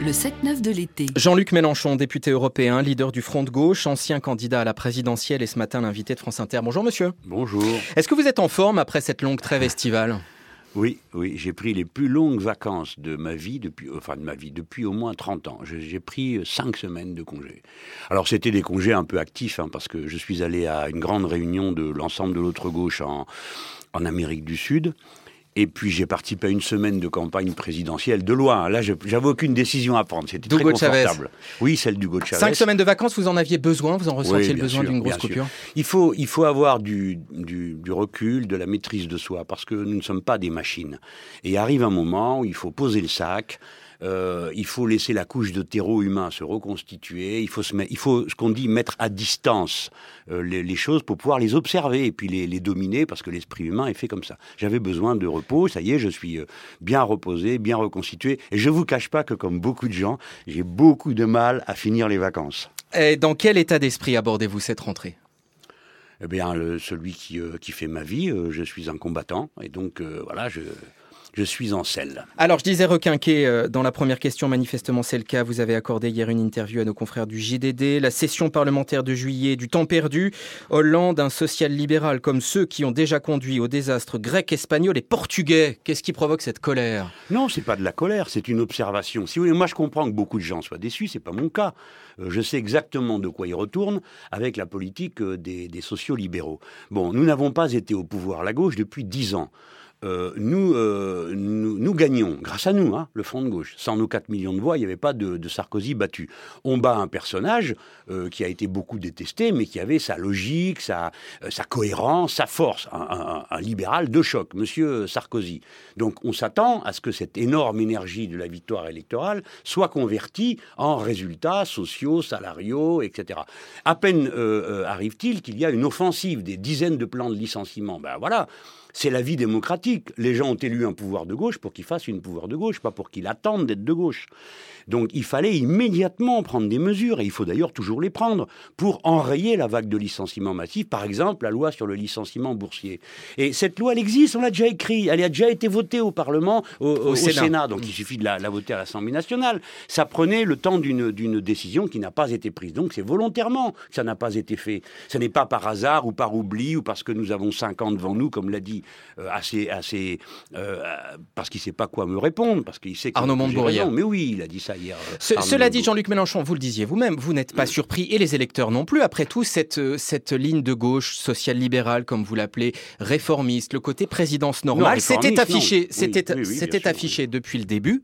Le 7-9 de l'été. Jean-Luc Mélenchon, député européen, leader du Front de gauche, ancien candidat à la présidentielle et ce matin l'invité de France Inter. Bonjour monsieur. Bonjour. Est-ce que vous êtes en forme après cette longue trêve estivale? Oui, oui, j'ai pris les plus longues vacances de ma vie depuis, enfin de ma vie, depuis au moins 30 ans. J'ai pris cinq semaines de congés. Alors c'était des congés un peu actifs, hein, parce que je suis allé à une grande réunion de l'ensemble de l'autre gauche en, en Amérique du Sud. Et puis j'ai participé à une semaine de campagne présidentielle de loin. Là, j'avais aucune décision à prendre. C'était très D'Hugo Chavez. confortable. Oui, celle d'Hugo Chavez. Cinq semaines de vacances, vous en aviez besoin Vous en ressentiez Oui, le besoin d'une grosse sûr. coupure Il faut, il faut avoir du, du, du recul, de la maîtrise de soi, parce que nous ne sommes pas des machines. Et arrive un moment où il faut poser le sac, euh, il faut laisser la couche de terreau humain se reconstituer, il faut, se mettre, il faut ce qu'on dit mettre à distance euh, les, les choses pour pouvoir les observer et puis les, les dominer, parce que l'esprit humain est fait comme ça. J'avais besoin de repos, ça y est, je suis euh, bien reposé, bien reconstitué, et je vous cache pas que comme beaucoup de gens, j'ai beaucoup de mal à finir les vacances. Et dans quel état d'esprit abordez-vous cette rentrée? Eh bien, le- celui qui, euh, qui fait ma vie, euh, je suis un combattant, et donc euh, voilà, je, je suis en selle. Alors, je disais requinqué euh, dans la première question, manifestement c'est le cas. Vous avez accordé hier une interview à nos confrères du JDD. La session parlementaire de juillet, du temps perdu. Hollande, un social-libéral comme ceux qui ont déjà conduit au désastre grec, espagnol et portugais. Qu'est-ce qui provoque cette colère? Non, c'est pas de la colère, c'est une observation. Si vous voulez, moi je comprends que beaucoup de gens soient déçus, c'est pas mon cas. Euh, je sais exactement de quoi ils retournent avec la politique euh, des, des sociaux libéraux. Bon, nous n'avons pas été au pouvoir, la gauche, depuis dix ans. Euh, nous, euh, nous, nous gagnons, grâce à nous, hein, le Front de gauche. Sans nos 4 millions de voix, il n'y avait pas de, Sarkozy battu. On bat un personnage euh, qui a été beaucoup détesté, mais qui avait sa logique, sa, cohérence, sa force. Un, un- libéral de choc, Monsieur Sarkozy. Donc on s'attend à ce que cette énorme énergie de la victoire électorale soit convertie en résultats sociaux, salariaux, etc. À peine arrive-t-il qu'il y a une offensive, des dizaines de plans de licenciement. Ben voilà. C'est la vie démocratique. Les gens ont élu un pouvoir de gauche pour qu'il fasse une pouvoir de gauche, pas pour qu'il attende d'être de gauche. Donc il fallait immédiatement prendre des mesures, et il faut d'ailleurs toujours les prendre, pour enrayer la vague de licenciements massifs, par exemple la loi sur le licenciement boursier. Et cette loi, elle existe, on l'a déjà écrite, elle a déjà été votée au Parlement, au, au- au Sénat. Sénat. donc il suffit de la, la voter à l'Assemblée nationale. Ça prenait le temps d'une décision qui n'a pas été prise. Donc c'est volontairement que ça n'a pas été fait. Ce n'est pas par hasard ou par oubli ou parce que nous avons cinq ans devant nous, comme l'a dit euh, assez, assez, euh, parce qu'il ne sait pas quoi me répondre, parce qu'il sait que Arnaud raison. Mais oui, il a dit ça hier. euh, Ce- cela dit. Jean-Luc Mélenchon, vous le disiez vous-même, vous n'êtes pas surpris, et les électeurs non plus, après tout, cette, euh, cette ligne de gauche social-libérale, comme vous l'appelez, réformiste, le côté présidence normale, c'était affiché, non. c'était Oui, oui, oui, bien c'était sûr, affiché depuis le début,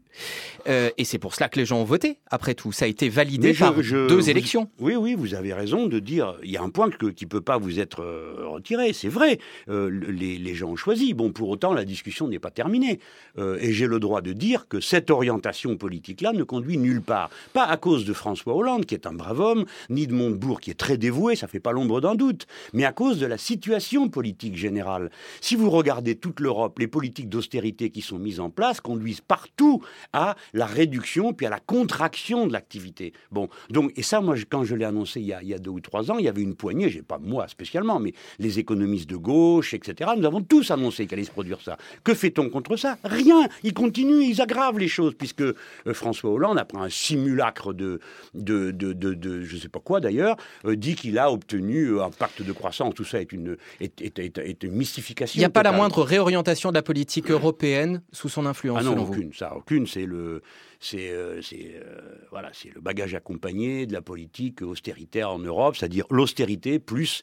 Euh, et c'est pour cela que les gens ont voté, après tout. Ça a été validé je- par je- deux vous- élections. Oui, oui, vous avez raison de dire. Il y a un point que- qui ne peut pas vous être retiré. C'est vrai. Euh, le- les, les gens ont choisi. Bon, pour autant, la discussion n'est pas terminée. Euh, et j'ai le droit de dire que cette orientation politique-là ne conduit nulle part. Pas à cause de François Hollande, qui est un brave homme, ni de Montebourg, qui est très dévoué, ça fait pas l'ombre d'un doute, mais à cause de la situation politique générale. Si vous regardez toute l'Europe, les politiques d'austérité qui sont mises en place conduisent partout à la réduction puis à la contraction de l'activité. Bon, donc, et ça, moi, quand je l'ai annoncé il y, a, il y a deux ou trois ans, il y avait une poignée, j'ai pas moi spécialement, mais les économistes de gauche, etc., nous avons tous annoncé qu'allait se produire ça. Que fait-on contre ça? Rien Ils continuent, ils aggravent les choses, puisque euh, François Hollande, après un simulacre de, de, de, de, de- je sais pas quoi d'ailleurs, euh, dit qu'il a obtenu euh, un pacte de croissance. Tout ça est une, est, est- est- est une mystification. Il n'y a pas la moindre réorientation de la politique européenne sous son influence, Ah non, selon vous aucune, ça, aucune. C'est le, c'est, euh, euh, voilà, c'est le bagage accompagné de la politique austéritaire en Europe, c'est-à-dire l'austérité plus,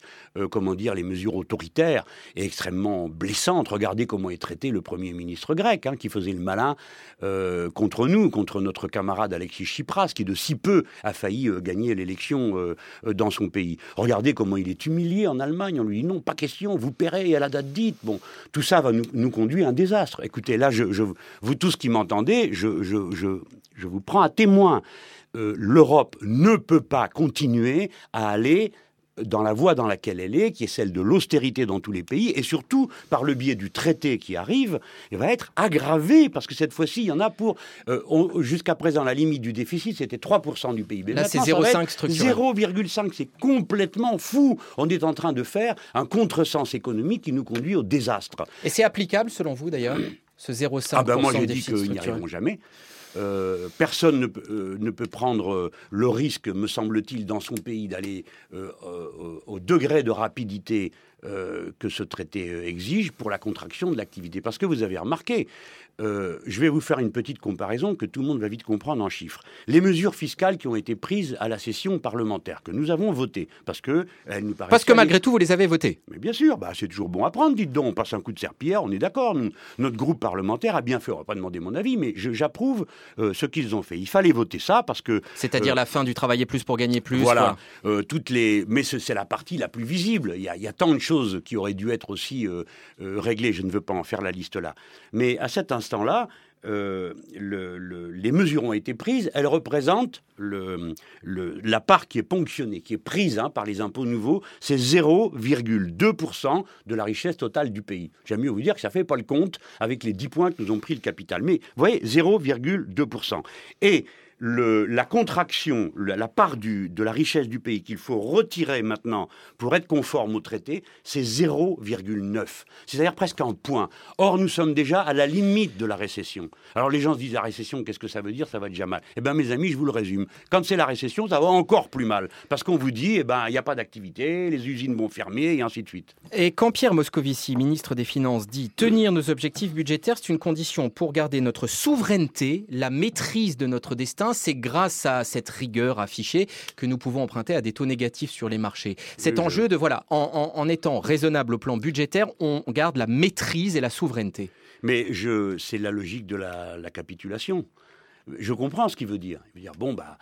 comment dire, les mesures autoritaires et extrêmement blessantes. Regardez comment est traité le premier ministre grec, hein, qui faisait le malin contre nous, contre notre camarade Alexis Tsipras, qui de si peu a failli euh, gagner l'élection euh, euh, dans son pays. Regardez comment il est humilié en Allemagne. On lui dit non, pas question, vous paierez à la date dite. Bon, tout ça va nous, conduire à un désastre. Écoutez, là, je, vous tous qui m'entendez, je, vous prends à témoin. L'Europe ne peut pas continuer à aller dans la voie dans laquelle elle est, qui est celle de l'austérité dans tous les pays, et surtout par le biais du traité qui arrive, elle va être aggravée, parce que cette fois-ci, il y en a pour... euh, Jusqu'à présent, la limite du déficit, c'était 3% du PIB. Là, c'est Maintenant, ça va 0,5 être structurel. 0,5, c'est complètement fou. On est en train de faire un contresens économique qui nous conduit au désastre. Et c'est applicable, selon vous, d'ailleurs, ce 0,5% Ah ben moi, j'ai dit qu'ils n'y arriveront jamais. Euh, personne ne, euh, ne, peut prendre le risque, me semble-t-il, dans son pays d'aller au degré de rapidité que ce traité exige pour la contraction de l'activité. Parce que vous avez remarqué, euh, je vais vous faire une petite comparaison que tout le monde va vite comprendre en chiffres. Les mesures fiscales qui ont été prises à la session parlementaire, que nous avons votées, parce que elles nous Parce que malgré tout, vous les avez votées. Mais bien sûr, bah, c'est toujours bon à prendre, dites donc. On passe un coup de serpillère, on est d'accord. Notre groupe parlementaire a bien fait, on va pas demander mon avis, mais j'approuve euh, ce qu'ils ont fait. Il fallait voter ça parce que. C'est-à-dire euh, la fin du travailler plus pour gagner plus. Voilà. toutes les... Mais c'est la partie la plus visible. Il y, a, il y, a, tant de choses qui auraient dû être aussi réglées. Je ne veux pas en faire la liste là. Mais à cet instant, là euh, les mesures ont été prises, elles représentent la part qui est ponctionnée, qui est prise hein, par les impôts nouveaux, c'est 0,2% de la richesse totale du pays. J'aime mieux vous dire que ça ne fait pas le compte avec les 10 points que nous ont pris le capital. Mais vous voyez, 0,2%. Et la contraction, la, part de la richesse du pays qu'il faut retirer maintenant pour être conforme au traité, c'est 0,9. C'est-à-dire presque un point. Or, nous sommes déjà à la limite de la récession. Alors les gens se disent la récession, qu'est-ce que ça veut dire? Ça va déjà mal. Eh bien, mes amis, je vous le résume. Quand c'est la récession, ça va encore plus mal. Parce qu'on vous dit, eh ben, il n'y a pas d'activité, les usines vont fermer, et ainsi de suite. Et quand Pierre Moscovici, ministre des Finances, dit tenir nos objectifs budgétaires, c'est une condition pour garder notre souveraineté, la maîtrise de notre destin c'est grâce à cette rigueur affichée que nous pouvons emprunter à des taux négatifs sur les marchés. Cet enjeu de, voilà, en, étant raisonnable au plan budgétaire, on garde la maîtrise et la souveraineté. Mais c'est la logique de la, capitulation. Je comprends ce qu'il veut dire. Il veut dire, bon, bah,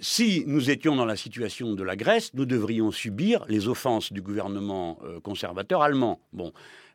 si nous étions dans la situation de la Grèce, nous devrions subir les offenses du gouvernement euh, conservateur allemand. Bon,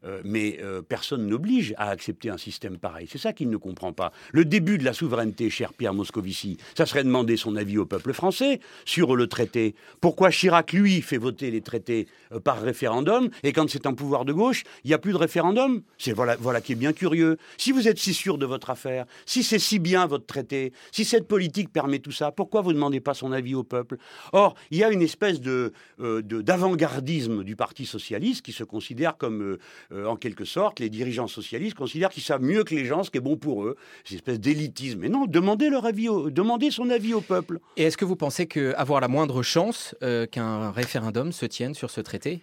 euh, mais euh, personne n'oblige à accepter un système pareil. C'est ça qu'il ne comprend pas. Le début de la souveraineté, cher Pierre Moscovici, ça serait demander son avis au peuple français sur le traité. Pourquoi Chirac, lui, fait voter les traités euh, par référendum et quand c'est un pouvoir de gauche, il n'y a plus de référendum? C'est voilà, qui est bien curieux. Si vous êtes si sûr de votre affaire, si c'est si bien votre traité, si cette politique permet tout ça, pourquoi vous ne demandez pas son avis au peuple? Or, il y a une espèce de, d'avant-gardisme du Parti socialiste qui se considère comme en quelque sorte, les dirigeants socialistes considèrent qu'ils savent mieux que les gens ce qui est bon pour eux. C'est une espèce d'élitisme. Mais non, demandez leur avis, demandez son avis au peuple. Et est-ce que vous pensez qu'avoir la moindre chance euh, qu'un référendum se tienne sur ce traité?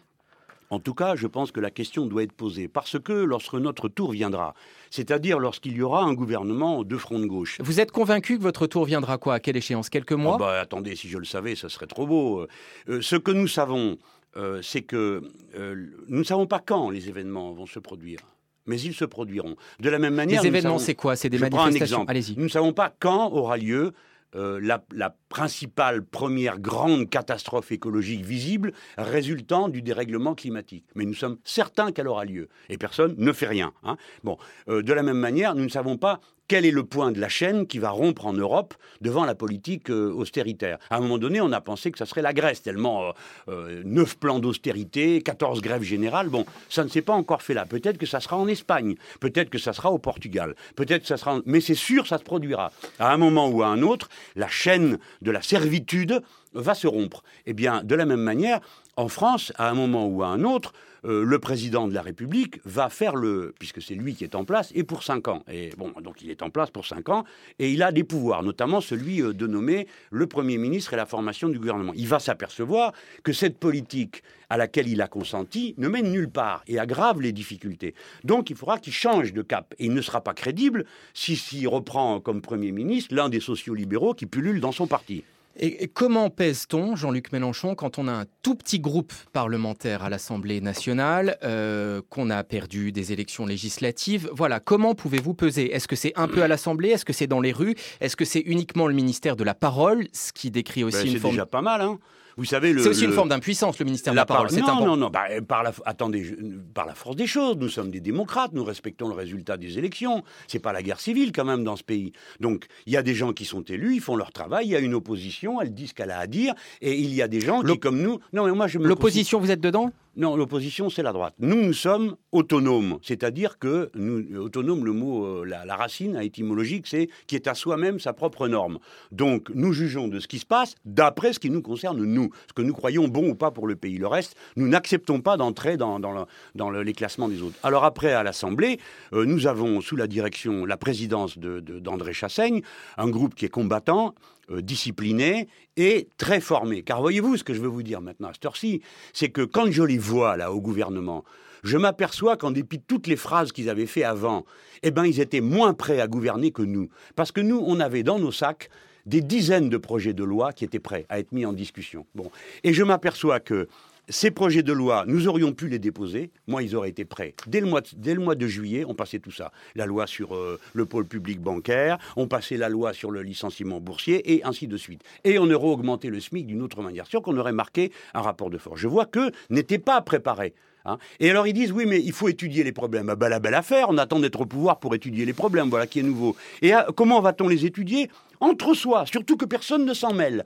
En tout cas, je pense que la question doit être posée. Parce que lorsque notre tour viendra, c'est-à-dire lorsqu'il y aura un gouvernement de front de gauche. Vous êtes convaincu que votre tour viendra quoi? À quelle échéance? Quelques mois? Ah bah, Attendez, si je le savais, ça serait trop beau. Euh, ce que nous savons, euh, c'est que euh, nous ne savons pas quand les événements vont se produire. Mais ils se produiront. De la même manière. Les événements, c'est quoi? C'est des manifestations. Allez-y. Nous ne savons pas quand aura lieu euh, la, principale première grande catastrophe écologique visible résultant du dérèglement climatique. Mais nous sommes certains qu'elle aura lieu. Et personne ne fait rien. Hein. Bon, de la même manière, nous ne savons pas quel est le point de la chaîne qui va rompre en Europe devant la politique euh, austéritaire À un moment donné, on a pensé que ça serait la Grèce, tellement euh, euh, neuf plans d'austérité, 14 grèves générales. Bon, ça ne s'est pas encore fait là. Peut-être que ça sera en Espagne, peut-être que ça sera au Portugal, peut-être que ça sera... Mais c'est sûr, ça se produira. À un moment ou à un autre, la chaîne de la servitude va se rompre. Eh bien, de la même manière, en France, à un moment ou à un autre, euh, le président de la République va faire le, puisque c'est lui qui est en place, et pour cinq ans. Et bon, donc il est en place pour cinq ans, et il a des pouvoirs, notamment celui euh, de nommer le Premier ministre et la formation du gouvernement. Il va s'apercevoir que cette politique à laquelle il a consenti ne mène nulle part et aggrave les difficultés. Donc il faudra qu'il change de cap. Et il ne sera pas crédible s'il si, reprend comme Premier ministre l'un des sociolibéraux qui pullule dans son parti. Et, comment pèse-t-on, Jean-Luc Mélenchon, quand on a un tout petit groupe parlementaire à l'Assemblée nationale, euh, qu'on a perdu des élections législatives? Voilà, comment pouvez-vous peser? Est-ce que c'est un peu à l'Assemblée? Est-ce que c'est dans les rues? Est-ce que c'est uniquement le ministère de la Parole? Ce qui décrit aussi ben, une forme... C'est déjà pas mal, hein vous savez, c'est aussi une forme d'impuissance, le ministère de la Parole. Non, non, non, bah, par la, attendez, par la force des choses, nous sommes des démocrates, nous respectons le résultat des élections. C'est pas la guerre civile quand même dans ce pays. Donc il y a des gens qui sont élus, ils font leur travail. Il y a une opposition, elle dit ce qu'elle a à dire, et il y a des gens qui, comme nous, non mais moi je L'opposition, vous êtes dedans? Non, l'opposition, c'est la droite. Nous, nous sommes autonomes. C'est-à-dire que, nous, autonome, le mot, euh, la, racine étymologique, c'est qui est à soi-même sa propre norme. Donc, nous jugeons de ce qui se passe d'après ce qui nous concerne, nous. ce que nous croyons bon ou pas pour le pays. Le reste, nous n'acceptons pas d'entrer dans, dans, les classements des autres. Alors après, à l'Assemblée, euh, nous avons sous la direction, la présidence d'André de, Chassaigne, un groupe qui est combattant, euh, discipliné et très formé. Car voyez-vous, ce que je veux vous dire maintenant à cette heure-ci, c'est que quand je les vois là au gouvernement, je m'aperçois qu'en dépit de toutes les phrases qu'ils avaient fait avant, eh ben, ils étaient moins prêts à gouverner que nous. Parce que nous, on avait dans nos sacs des dizaines de projets de loi qui étaient prêts à être mis en discussion. Bon. Et je m'aperçois que ces projets de loi, nous aurions pu les déposer. Moi, ils auraient été prêts. Dès le mois de, dès le mois de juillet, on passait tout ça. La loi sur euh, le pôle public bancaire, on passait la loi sur le licenciement boursier, et ainsi de suite. Et on aurait augmenté le SMIC d'une autre manière, sûr qu'on aurait marqué un rapport de force. Je vois que n'était pas préparé. Hein. Et alors ils disent oui, mais il faut étudier les problèmes. Ah ben, la belle affaire, on attend d'être au pouvoir pour étudier les problèmes. Voilà qui est nouveau. Et ah, comment va-t-on les étudier? Entre soi, surtout que personne ne s'en mêle.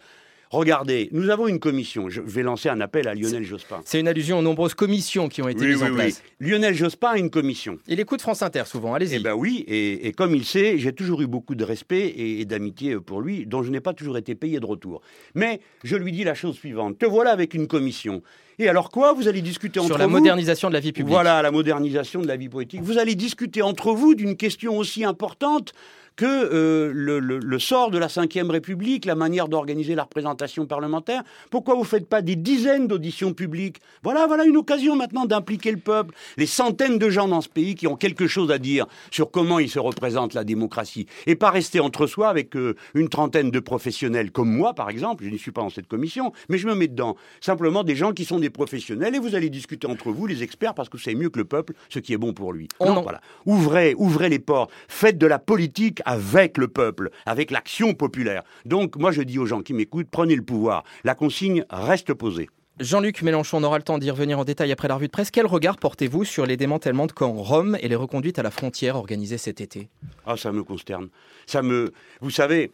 Regardez, nous avons une commission. Je vais lancer un appel à Lionel Jospin. C'est une allusion aux nombreuses commissions qui ont été mises en place. Lionel Jospin a une commission. Il écoute France Inter souvent, allez-y. Eh bien oui, et, comme il sait, j'ai toujours eu beaucoup de respect et, d'amitié pour lui, dont je n'ai pas toujours été payé de retour. Mais je lui dis la chose suivante. Te voilà avec une commission. Et alors quoi Vous allez discuter entre vous Sur la modernisation de la vie publique. Voilà, la modernisation de la vie politique. Vous allez discuter entre vous d'une question aussi importante que euh, le, sort de la Ve République, la manière d'organiser la représentation parlementaire. Pourquoi vous ne faites pas des dizaines d'auditions publiques? Voilà, voilà une occasion maintenant d'impliquer le peuple, les centaines de gens dans ce pays qui ont quelque chose à dire sur comment il se représente la démocratie, et pas rester entre soi avec euh, une trentaine de professionnels comme moi, par exemple. Je ne suis pas dans cette commission, mais je me mets dedans. Simplement des gens qui sont des professionnels, et vous allez discuter entre vous, les experts, parce que c'est mieux que le peuple ce qui est bon pour lui. voilà. Ouvrez, ouvrez les portes, faites de la politique avec le peuple, avec l'action populaire. Donc moi je dis aux gens qui m'écoutent, prenez le pouvoir. La consigne reste posée. Jean-Luc Mélenchon, on aura le temps d'y revenir en détail après la revue de presse. Quel regard portez-vous sur les démantèlements de camps Rome et les reconduites à la frontière organisées cet été? Ah, ça me consterne. Ça me, vous savez,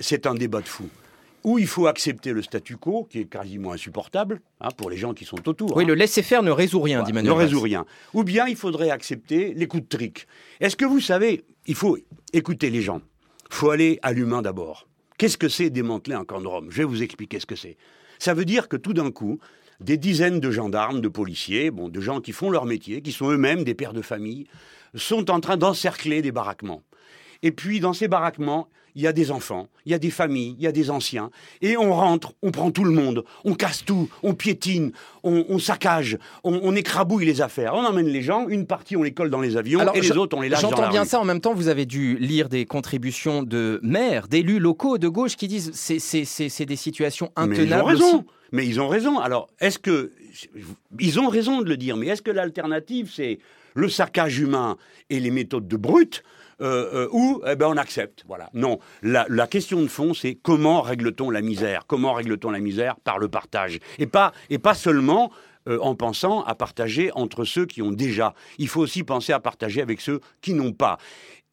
c'est un débat de fou où il faut accepter le statu quo, qui est quasiment insupportable hein, pour les gens qui sont autour. Oui, hein. le laisser-faire ne résout rien, dit Manuel. Ne résout rien. Ou bien il faudrait accepter les coups de trick. Est-ce que vous savez, il faut écouter les gens. Il faut aller à l'humain d'abord. Qu'est-ce que c'est démanteler un camp de Rome? Je vais vous expliquer ce que c'est. Ça veut dire que tout d'un coup, des dizaines de gendarmes, de policiers, bon, de gens qui font leur métier, qui sont eux-mêmes des pères de famille, sont en train d'encercler des baraquements. Et puis, dans ces baraquements, il y a des enfants, il y a des familles, il y a des anciens. Et on rentre, on prend tout le monde, on casse tout, on piétine, on, saccage, on, écrabouille les affaires. On emmène les gens, une partie on les colle dans les avions et les autres on les lâche dans la J'entends bien ça, en même temps vous avez dû lire des contributions de maires, d'élus locaux de gauche qui disent c'est c'est des situations intenables. Mais ils ont raison. Mais ils ont raison. Alors, est-ce que ils ont raison de le dire Mais est-ce que l'alternative c'est le saccage humain et les méthodes de brut euh, euh, ou eh ben, on accepte. Voilà. Non, la, question de fond, c'est comment règle-t-on la misère? Comment règle-t-on la misère? Par le partage. Et pas, et pas seulement euh, en pensant à partager entre ceux qui ont déjà. Il faut aussi penser à partager avec ceux qui n'ont pas.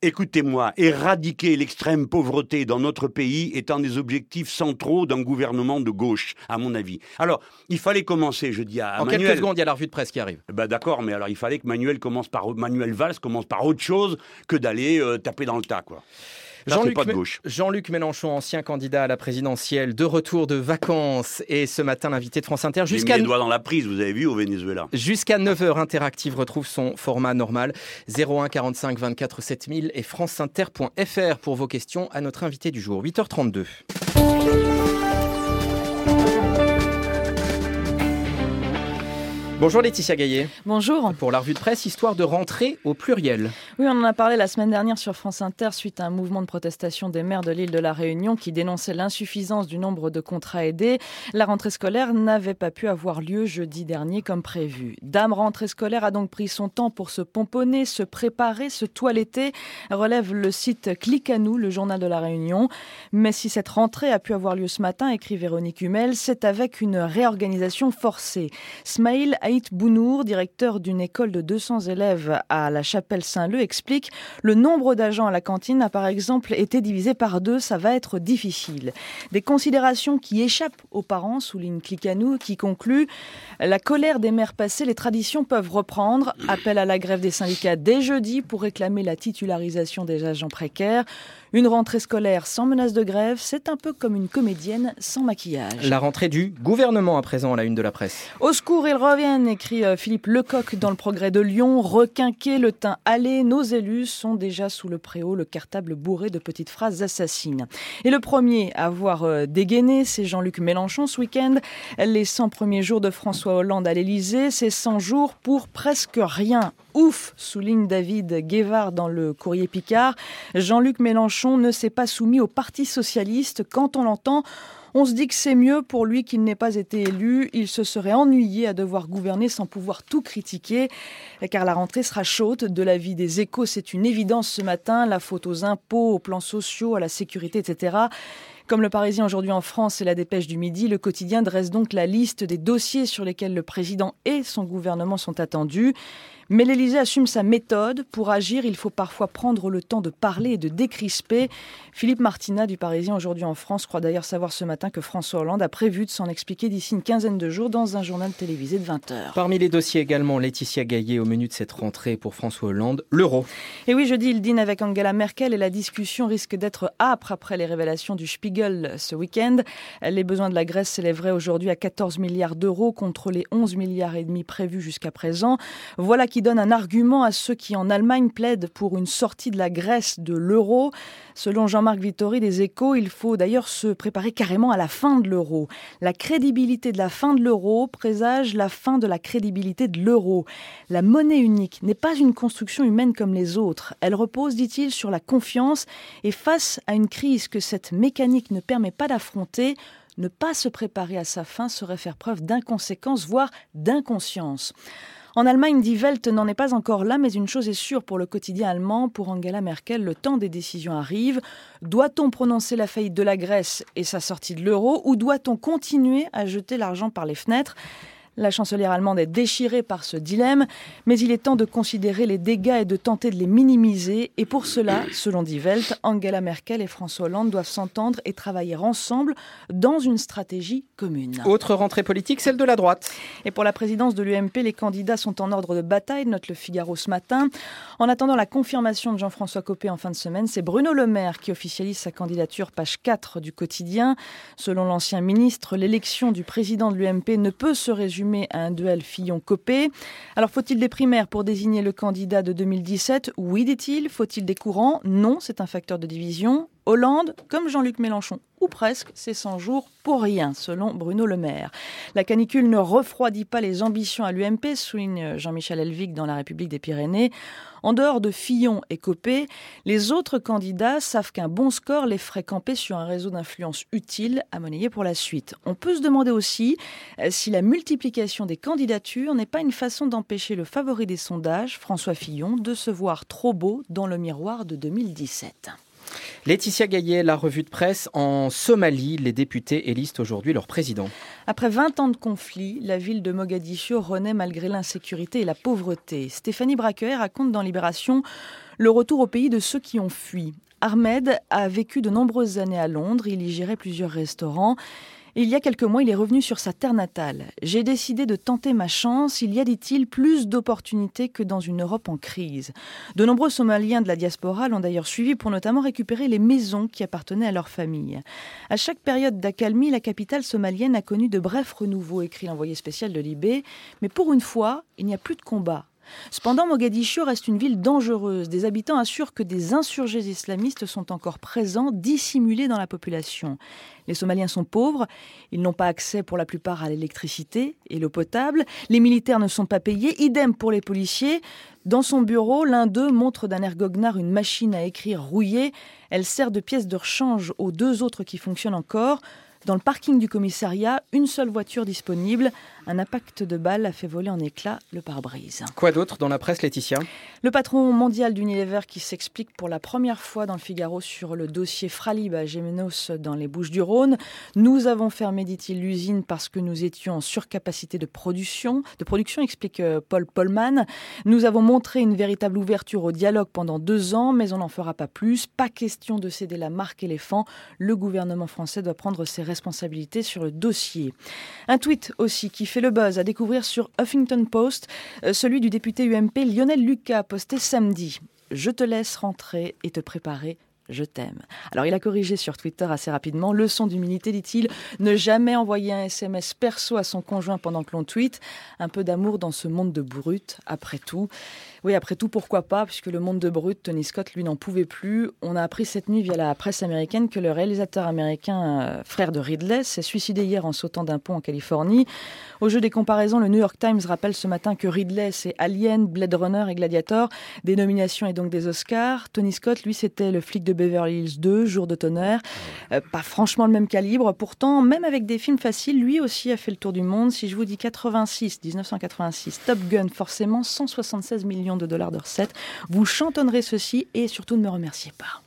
Écoutez-moi, éradiquer l'extrême pauvreté dans notre pays est un des objectifs centraux d'un gouvernement de gauche, à mon avis. Alors, il fallait commencer, je dis à, en quelques secondes, il y a la revue de presse qui arrive. Ben d'accord, mais alors il fallait que Manuel commence par Manuel Valls commence par autre chose que d'aller euh, taper dans le tas, quoi. Jean-Luc Mélenchon, ancien candidat à la présidentielle, de retour de vacances et ce matin l'invité de France Inter. Jusqu'à les doigts dans la prise, vous avez vu au Venezuela. Jusqu'à 9h, Interactive retrouve son format normal 01 45 24 7000 et franceinter.fr pour vos questions à notre invité du jour. 8h32. Bonjour Laetitia Gaillet. Bonjour. Pour la revue de presse, histoire de rentrer au pluriel. Oui, on en a parlé la semaine dernière sur France Inter suite à un mouvement de protestation des maires de l'île de la Réunion qui dénonçait l'insuffisance du nombre de contrats aidés. La rentrée scolaire n'avait pas pu avoir lieu jeudi dernier comme prévu. Dame rentrée scolaire a donc pris son temps pour se pomponner, se préparer, se toiletter, relève le site Clic à nous, le journal de la Réunion. Mais si cette rentrée a pu avoir lieu ce matin, écrit Véronique Humel, c'est avec une réorganisation forcée. Smaïl Haït Bounour, directeur d'une école de 200 élèves à la chapelle Saint-Leu, explique le nombre d'agents à la cantine a par exemple été divisé par deux, ça va être difficile. Des considérations qui échappent aux parents, souligne Clicanou, qui conclut la colère des mères passées, les traditions peuvent reprendre. Appel à la grève des syndicats dès jeudi pour réclamer la titularisation des agents précaires. Une rentrée scolaire sans menace de grève, c'est un peu comme une comédienne sans maquillage. La rentrée du gouvernement à présent à la une de la presse. Au secours, ils reviennent, écrit euh, Philippe Lecoq dans le Progrès de Lyon. Requinqué, le teint allé, nos élus sont déjà sous le préau, le cartable bourré de petites phrases assassines. Et le premier à avoir euh, dégainé, c'est Jean-Luc Mélenchon ce week-end. Les 100 premiers jours de François Hollande à l'Élysée, c'est 100 jours pour presque rien. Ouf, souligne David Guévard dans le courrier Picard. Jean-Luc Mélenchon ne s'est pas soumis au Parti socialiste. Quand on l'entend, on se dit que c'est mieux pour lui qu'il n'ait pas été élu. Il se serait ennuyé à devoir gouverner sans pouvoir tout critiquer, car la rentrée sera chaude. De la vie des échos, c'est une évidence ce matin. La faute aux impôts, aux plans sociaux, à la sécurité, etc. Comme le Parisien aujourd'hui en France et la dépêche du midi, le quotidien dresse donc la liste des dossiers sur lesquels le président et son gouvernement sont attendus. Mais l'Élysée assume sa méthode. Pour agir, il faut parfois prendre le temps de parler et de décrisper. Philippe Martina du Parisien aujourd'hui en France croit d'ailleurs savoir ce matin que François Hollande a prévu de s'en expliquer d'ici une quinzaine de jours dans un journal télévisé de 20 heures. Parmi les dossiers également, Laetitia Gaillet au menu de cette rentrée pour François Hollande, l'euro. Et oui, jeudi, il dîne avec Angela Merkel et la discussion risque d'être âpre après les révélations du Spiegel ce week-end. Les besoins de la Grèce s'élèveraient aujourd'hui à 14 milliards d'euros contre les 11 milliards et demi prévus jusqu'à présent. Voilà qui donne un argument à ceux qui en Allemagne plaident pour une sortie de la Grèce de l'euro. Selon Jean-Marc Vittori des Échos, il faut d'ailleurs se préparer carrément à la fin de l'euro. La crédibilité de la fin de l'euro présage la fin de la crédibilité de l'euro. La monnaie unique n'est pas une construction humaine comme les autres. Elle repose, dit-il, sur la confiance et face à une crise que cette mécanique ne permet pas d'affronter, ne pas se préparer à sa fin serait faire preuve d'inconséquence, voire d'inconscience. En Allemagne, Die Welt n'en est pas encore là, mais une chose est sûre pour le quotidien allemand, pour Angela Merkel, le temps des décisions arrive. Doit-on prononcer la faillite de la Grèce et sa sortie de l'euro, ou doit-on continuer à jeter l'argent par les fenêtres? La chancelière allemande est déchirée par ce dilemme, mais il est temps de considérer les dégâts et de tenter de les minimiser. Et pour cela, selon Die Welt, Angela Merkel et François Hollande doivent s'entendre et travailler ensemble dans une stratégie commune. Autre rentrée politique, celle de la droite. Et pour la présidence de l'UMP, les candidats sont en ordre de bataille, note le Figaro ce matin. En attendant la confirmation de Jean-François Copé en fin de semaine, c'est Bruno Le Maire qui officialise sa candidature, page 4 du quotidien. Selon l'ancien ministre, l'élection du président de l'UMP ne peut se résumer à un duel Fillon-Copé. Alors faut-il des primaires pour désigner le candidat de 2017 Oui, dit-il. Faut-il des courants? Non, c'est un facteur de division. Hollande, comme Jean-Luc Mélenchon, ou presque, c'est 100 jours pour rien, selon Bruno Le Maire. La canicule ne refroidit pas les ambitions à l'UMP, souligne Jean-Michel Elvig dans La République des Pyrénées. En dehors de Fillon et Copé, les autres candidats savent qu'un bon score les ferait camper sur un réseau d'influence utile à monnayer pour la suite. On peut se demander aussi euh, si la multiplication des candidatures n'est pas une façon d'empêcher le favori des sondages, François Fillon, de se voir trop beau dans le miroir de 2017. Laetitia Gaillet, la revue de presse. En Somalie, les députés élisent aujourd'hui leur président. Après 20 ans de conflit, la ville de Mogadiscio renaît malgré l'insécurité et la pauvreté. Stéphanie Braquet raconte dans Libération le retour au pays de ceux qui ont fui. Ahmed a vécu de nombreuses années à Londres, il y gérait plusieurs restaurants. Il y a quelques mois, il est revenu sur sa terre natale. J'ai décidé de tenter ma chance. Il y a, dit-il, plus d'opportunités que dans une Europe en crise. De nombreux Somaliens de la diaspora l'ont d'ailleurs suivi pour notamment récupérer les maisons qui appartenaient à leur famille. À chaque période d'accalmie, la capitale somalienne a connu de brefs renouveaux, écrit l'envoyé spécial de Libé. Mais pour une fois, il n'y a plus de combat. Cependant, Mogadiscio reste une ville dangereuse. Des habitants assurent que des insurgés islamistes sont encore présents, dissimulés dans la population. Les Somaliens sont pauvres, ils n'ont pas accès pour la plupart à l'électricité et l'eau potable, les militaires ne sont pas payés, idem pour les policiers. Dans son bureau, l'un d'eux montre d'un air goguenard une machine à écrire rouillée. Elle sert de pièce de rechange aux deux autres qui fonctionnent encore. Dans le parking du commissariat, une seule voiture disponible. Un impact de balle a fait voler en éclats le pare-brise. Quoi d'autre dans la presse, Laetitia? Le patron mondial d'Unilever qui s'explique pour la première fois dans le Figaro sur le dossier Fralib à Gémenos dans les Bouches-du-Rhône. Nous avons fermé, dit-il, l'usine parce que nous étions en surcapacité de production. De production, explique euh, Paul Polman. Nous avons montré une véritable ouverture au dialogue pendant deux ans, mais on n'en fera pas plus. Pas question de céder la marque éléphant. Le gouvernement français doit prendre ses responsabilités sur le dossier. Un tweet aussi qui fait le buzz à découvrir sur Huffington Post, euh, celui du député UMP Lionel Lucas posté samedi. Je te laisse rentrer et te préparer je t'aime. Alors il a corrigé sur Twitter assez rapidement. Leçon d'humilité, dit-il, ne jamais envoyer un SMS perso à son conjoint pendant que l'on tweet. Un peu d'amour dans ce monde de brut, après tout. Oui, après tout, pourquoi pas, puisque le monde de brut, Tony Scott, lui, n'en pouvait plus. On a appris cette nuit via la presse américaine que le réalisateur américain, euh, frère de Ridley, s'est suicidé hier en sautant d'un pont en Californie. Au jeu des comparaisons, le New York Times rappelle ce matin que Ridley, c'est Alien, Blade Runner et Gladiator, des nominations et donc des Oscars. Tony Scott, lui, c'était le flic de Beverly Hills 2, Jour de tonnerre. Euh, pas franchement le même calibre. Pourtant, même avec des films faciles, lui aussi a fait le tour du monde. Si je vous dis 86, 1986, Top Gun, forcément 176 millions de dollars de recettes. Vous chantonnerez ceci et surtout ne me remerciez pas.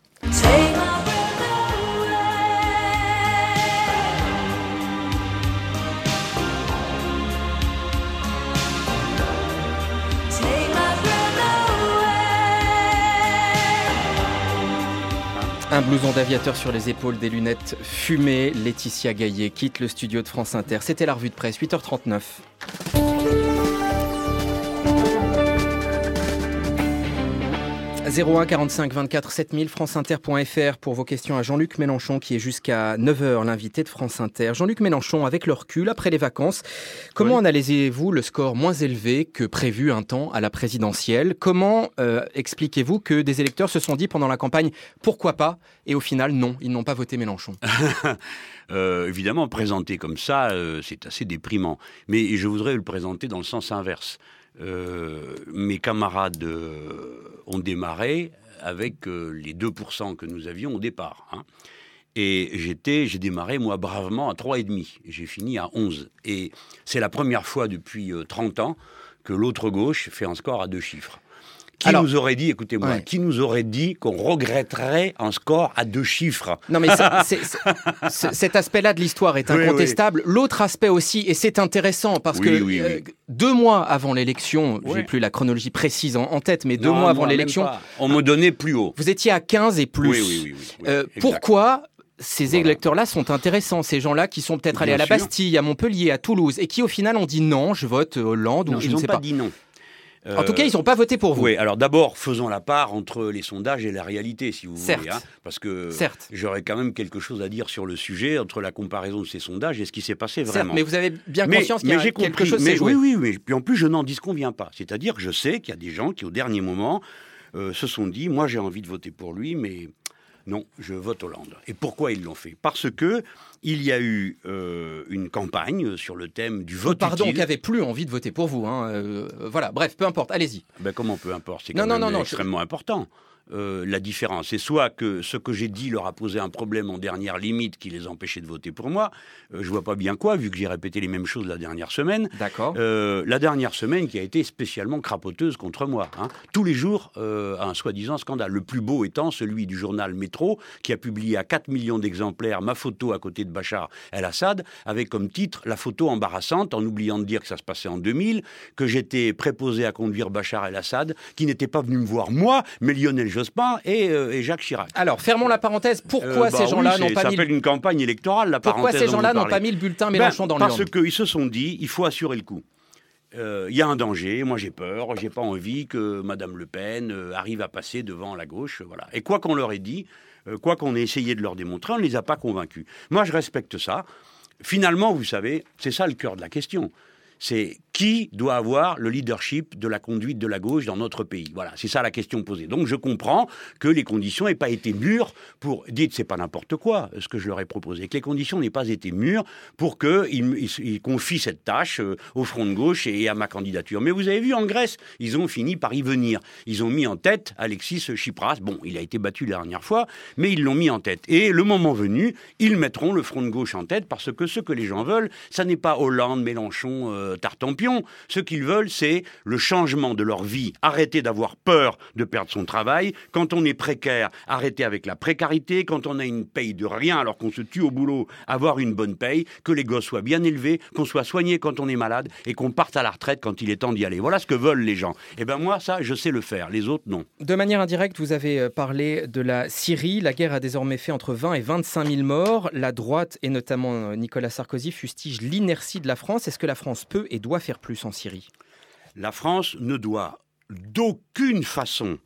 Un blouson d'aviateur sur les épaules, des lunettes fumées. Laetitia Gaillet quitte le studio de France Inter. C'était la revue de presse, 8h39. 01 45 24 7000 franceinter.fr pour vos questions à Jean-Luc Mélenchon qui est jusqu'à 9h l'invité de France Inter. Jean-Luc Mélenchon, avec le recul, après les vacances, comment analysez-vous le score moins élevé que prévu un temps à la présidentielle? Comment euh, expliquez-vous que des électeurs se sont dit pendant la campagne pourquoi pas? Et au final non, ils n'ont pas voté Mélenchon euh, Évidemment, présenter comme ça, euh, c'est assez déprimant. Mais je voudrais le présenter dans le sens inverse. Euh, mes camarades euh, ont démarré avec euh, les 2% que nous avions au départ. Hein. Et j'étais, j'ai démarré moi bravement à 3,5. J'ai fini à 11. Et c'est la première fois depuis 30 ans que l'autre gauche fait un score à deux chiffres. Qui nous aurait dit, écoutez-moi, qui nous aurait dit qu'on regretterait un score à deux chiffres Non, mais cet aspect-là de l'histoire est incontestable. L'autre aspect aussi, et c'est intéressant parce que euh, deux mois avant l'élection, j'ai plus la chronologie précise en, tête, mais deux mois avant l'élection, on me donnait plus haut. Vous étiez à 15 et plus. Euh, pourquoi ces électeurs-là sont intéressants, ces gens-là qui sont peut-être allés à la Bastille, à Montpellier, à Toulouse, et qui au final ont dit non, je vote Hollande ou je ne sais pas. dit non en tout cas, ils n'ont pas voté pour vous. Oui, alors d'abord, faisons la part entre les sondages et la réalité, si vous voulez. Hein, parce que j'aurais quand même quelque chose à dire sur le sujet, entre la comparaison de ces sondages et ce qui s'est passé vraiment. Certes, mais vous avez bien conscience qu'il y a quelque chose mais, Oui, oui, oui. Puis en plus, je n'en disconviens pas. C'est-à-dire que je sais qu'il y a des gens qui, au dernier moment, euh, se sont dit, moi j'ai envie de voter pour lui, mais non, je vote Hollande. Et pourquoi ils l'ont fait? Parce que il y a eu euh, une campagne sur le thème du vote Pardon, qui n'avait plus envie de voter pour vous. Hein, euh, voilà, bref, peu importe, allez-y. Ben comment peu importe? C'est quand même extrêmement important. Euh, la différence. C'est soit que ce que j'ai dit leur a posé un problème en dernière limite qui les empêchait de voter pour moi. Euh, je vois pas bien quoi, vu que j'ai répété les mêmes choses la dernière semaine. D'accord. Euh, la dernière semaine qui a été spécialement crapoteuse contre moi. Hein. Tous les jours, un soi-disant scandale. Le plus beau étant celui du journal Métro, qui a publié à 4 millions d'exemplaires ma photo à côté de Bachar el-Assad, avec comme titre la photo embarrassante, en oubliant de dire que ça se passait en 2000, que j'étais préposé à conduire Bachar el-Assad, qui n'était pas venu me voir moi, mais Lionel Jospin euh, et, Jacques Chirac. Alors, fermons la parenthèse. Pourquoi euh, bah ces gens-là n'ont pas mis... Ça s'appelle une campagne électorale, la Pourquoi ces gens-là n'ont pas mis le bulletin ben, Mélenchon dans le Parce qu'ils se sont dit, il faut assurer le coup. Euh, il y a un danger, moi j'ai peur, j'ai pas envie que Madame Le Pen arrive à passer devant la gauche, voilà. Et quoi qu'on leur ait dit, quoi qu'on ait essayé de leur démontrer, on ne les a pas convaincus. Moi je respecte ça. Finalement, vous savez, c'est ça le cœur de la question c'est qui doit avoir le leadership de la conduite de la gauche dans notre pays Voilà, c'est ça la question posée. Donc je comprends que les conditions n'aient pas été mûres pour. Dites, c'est pas n'importe quoi ce que je leur ai proposé, que les conditions n'aient pas été mûres pour qu'ils ils, confient cette tâche euh, au front de gauche et à ma candidature. Mais vous avez vu en Grèce, ils ont fini par y venir. Ils ont mis en tête Alexis Tsipras. Bon, il a été battu la dernière fois, mais ils l'ont mis en tête. Et le moment venu, ils mettront le front de gauche en tête parce que ce que les gens veulent, ça n'est pas Hollande, Mélenchon, euh, Tartampion. Ce qu'ils veulent, c'est le changement de leur vie. Arrêter d'avoir peur de perdre son travail. Quand on est précaire, arrêter avec la précarité. Quand on a une paye de rien alors qu'on se tue au boulot, avoir une bonne paye. Que les gosses soient bien élevés, qu'on soit soigné quand on est malade et qu'on parte à la retraite quand il est temps d'y aller. Voilà ce que veulent les gens. Et eh ben moi, ça, je sais le faire. Les autres, non. De manière indirecte, vous avez euh, parlé de la Syrie. La guerre a désormais fait entre 20 et 25 000 morts. La droite, et notamment euh, Nicolas Sarkozy, fustige l'inertie de la France. Est-ce que la France peut et doit faire plus en Syrie La France ne doit d'aucune façon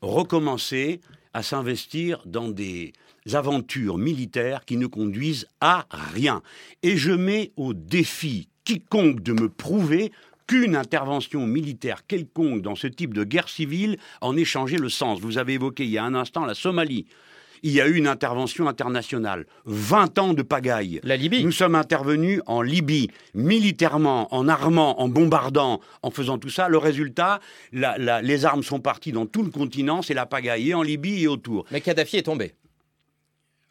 recommencer à s'investir dans des aventures militaires qui ne conduisent à rien. Et je mets au défi quiconque de me prouver qu'une intervention militaire quelconque dans ce type de guerre civile en ait changé le sens. Vous avez évoqué il y a un instant la Somalie il y a eu une intervention internationale. 20 ans de pagaille. La Libye. Nous sommes intervenus en Libye, militairement, en armant, en bombardant, en faisant tout ça. Le résultat, les armes sont parties dans tout le continent, c'est la pagaille, et en Libye et autour. Mais Kadhafi est tombé.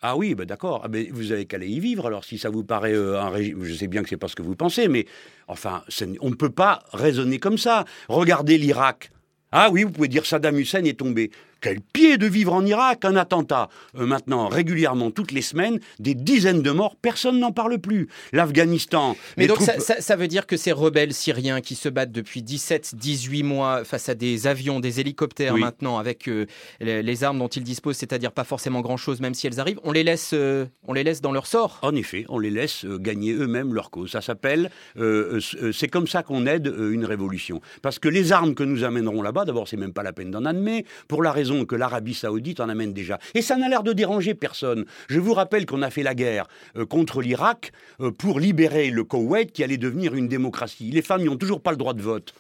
Ah oui, ben d'accord. Ah vous avez qu'à aller y vivre. Alors, si ça vous paraît euh, un régime, je sais bien que c'est pas ce que vous pensez, mais enfin, on ne peut pas raisonner comme ça. Regardez l'Irak. Ah oui, vous pouvez dire Saddam Hussein est tombé. Quel pied de vivre en Irak, un attentat. Euh, maintenant, régulièrement, toutes les semaines, des dizaines de morts, personne n'en parle plus. L'Afghanistan. Mais donc ça, veut dire que ces rebelles syriens qui se battent depuis 17-18 mois face à des avions, des hélicoptères maintenant, avec euh, les, armes dont ils disposent, c'est-à-dire pas forcément grand-chose, même si elles arrivent, on les laisse, euh, on les laisse dans leur sort En effet, on les laisse gagner eux-mêmes leur cause. Ça s'appelle, c'est comme ça qu'on aide une révolution. Parce que les armes que nous amènerons là-bas, d'abord, c'est même pas la peine d'en admettre, pour la raison que l'Arabie saoudite en amène déjà. Et ça n'a l'air de déranger personne. Je vous rappelle qu'on a fait la guerre euh, contre l'Irak euh, pour libérer le Koweït qui allait devenir une démocratie. Les femmes n'ont toujours pas le droit de vote.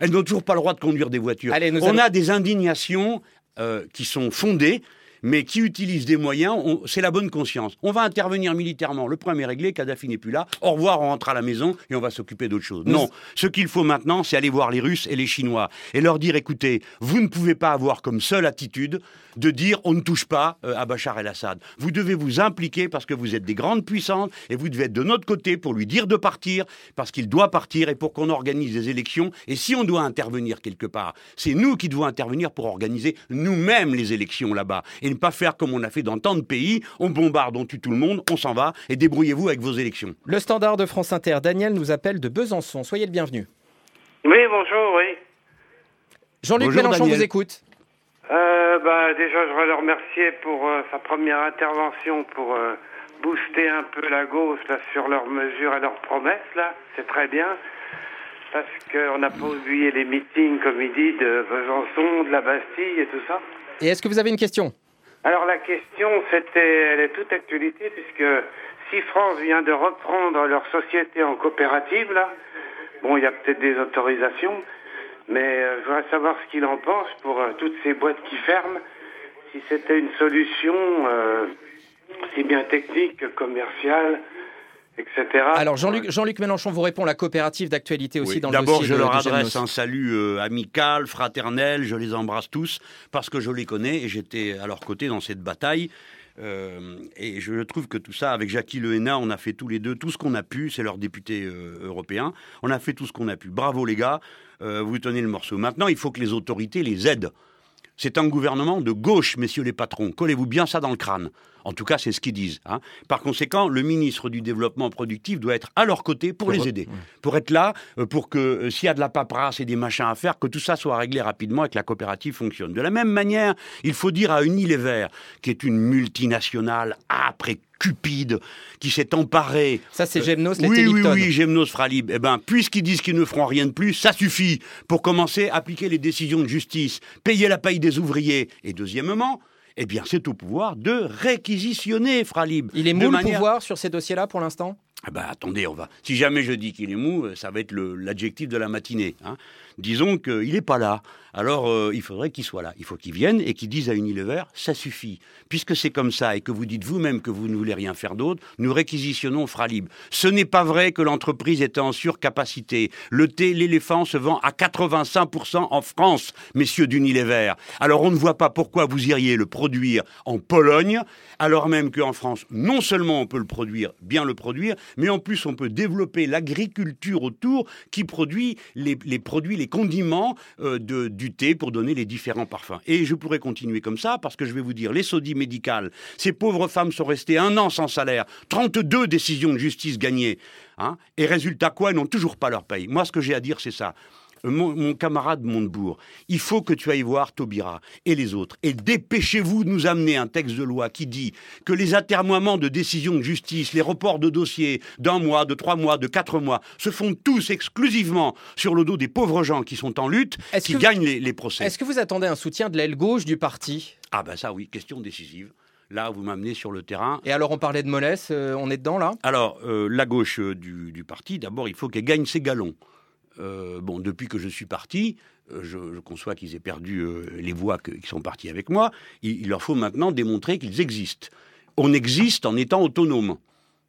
Elles n'ont toujours pas le droit de conduire des voitures. on a des indignations euh, qui sont fondées mais qui utilise des moyens, c'est la bonne conscience. On va intervenir militairement, le problème est réglé, Kadhafi n'est plus là, au revoir, on rentre à la maison et on va s'occuper d'autre chose. Non, ce qu'il faut maintenant, c'est aller voir les Russes et les Chinois et leur dire, écoutez, vous ne pouvez pas avoir comme seule attitude de dire on ne touche pas euh, à Bachar el-Assad. Vous devez vous impliquer parce que vous êtes des grandes puissances et vous devez être de notre côté pour lui dire de partir parce qu'il doit partir et pour qu'on organise des élections. Et si on doit intervenir quelque part, c'est nous qui devons intervenir pour organiser nous-mêmes les élections là-bas et ne pas faire comme on a fait dans tant de pays. On bombarde, on tue tout le monde, on s'en va et débrouillez-vous avec vos élections. Le standard de France Inter, Daniel nous appelle de Besançon. Soyez le bienvenu. Oui, bonjour, oui. Jean-Luc Mélenchon vous écoute. Euh, bah, déjà, je voudrais le remercier pour euh, sa première intervention pour euh, booster un peu la gauche là, sur leurs mesures et leurs promesses. là. C'est très bien. Parce qu'on n'a pas oublié les meetings, comme il dit, de Besançon, de la Bastille et tout ça. Et est-ce que vous avez une question? Alors la question, c'était, elle est toute actualité, puisque si France vient de reprendre leur société en coopérative, là, bon, il y a peut-être des autorisations, mais euh, je voudrais savoir ce qu'il en pense pour euh, toutes ces boîtes qui ferment, si c'était une solution euh, si bien technique que commerciale, etc. Alors Jean-Luc Jean Mélenchon vous répond, la coopérative d'actualité aussi dans le dossier D'abord, je leur adresse un salut amical, fraternel, je les embrasse tous parce que je les connais et j'étais à leur côté dans cette bataille. et je trouve que tout ça, avec Jackie Le Hénin, on a fait tous les deux tout ce qu'on a pu. C'est leur député européen. On a fait tout ce qu'on a pu. Bravo les gars. Euh, vous tenez le morceau. Maintenant, il faut que les autorités les aident. C'est un gouvernement de gauche, messieurs les patrons. Collez-vous bien ça dans le crâne. En tout cas, c'est ce qu'ils disent. Hein. Par conséquent, le ministre du Développement productif doit être à leur côté pour les aider. Pour être là, euh, pour que euh, s'il y a de la paperasse et des machins à faire, que tout ça soit réglé rapidement et que la coopérative fonctionne. De la même manière, il faut dire à Unilever, qui est une multinationale après cupide qui s'est emparé. Ça, c'est Gemnos, les Oui, oui, oui, Gemnos Fralib. Eh bien, puisqu'ils disent qu'ils ne feront rien de plus, ça suffit pour commencer à appliquer les décisions de justice, payer la paye des ouvriers. Et deuxièmement, eh bien, c'est au pouvoir de réquisitionner Fralib. Il est mou le pouvoir sur ces dossiers-là pour l'instant? Ah bah attendez, on va. Si jamais je dis qu'il est mou, ça va être l'adjectif de la matinée. Hein. Disons qu'il n'est pas là alors euh, il faudrait qu'il soit là. Il faut qu'il vienne et qu'il dise à Unilever, ça suffit. Puisque c'est comme ça et que vous dites vous-même que vous ne voulez rien faire d'autre, nous réquisitionnons Fralib. Ce n'est pas vrai que l'entreprise était en surcapacité. Le thé, l'éléphant se vend à 85% en France, messieurs d'Unilever. Alors on ne voit pas pourquoi vous iriez le produire en Pologne, alors même qu'en France, non seulement on peut le produire, bien le produire, mais en plus on peut développer l'agriculture autour qui produit les, produits, les condiments euh, de, du thé pour donner les différents parfums. Et je pourrais continuer comme ça parce que je vais vous dire, les saudis médicales, ces pauvres femmes sont restées un an sans salaire, 32 décisions de justice gagnées. Hein, et résultat quoi, elles n'ont toujours pas leur paye. Moi, ce que j'ai à dire, c'est ça mon, camarade Montebourg, il faut que tu ailles voir Taubira et les autres. Et dépêchez-vous de nous amener un texte de loi qui dit que les atermoiements de décisions de justice, les reports de dossiers d'un mois, de trois mois, de quatre mois, se font tous exclusivement sur le dos des pauvres gens qui sont en lutte, qui gagnent les, procès. Est-ce que vous attendez un soutien de l'aile gauche du parti? Ah ben ça oui, question décisive. Là, vous m'amenez sur le terrain. Et alors, on parlait de mollesse, euh, on est dedans là? Alors, euh, la gauche euh, du parti, d'abord, il faut qu'elle gagne ses galons. Euh, bon, depuis que je suis parti, euh, je, conçois qu'ils aient perdu euh, les voix qui sont parties avec moi. il leur faut maintenant démontrer qu'ils existent. On existe en étant autonome,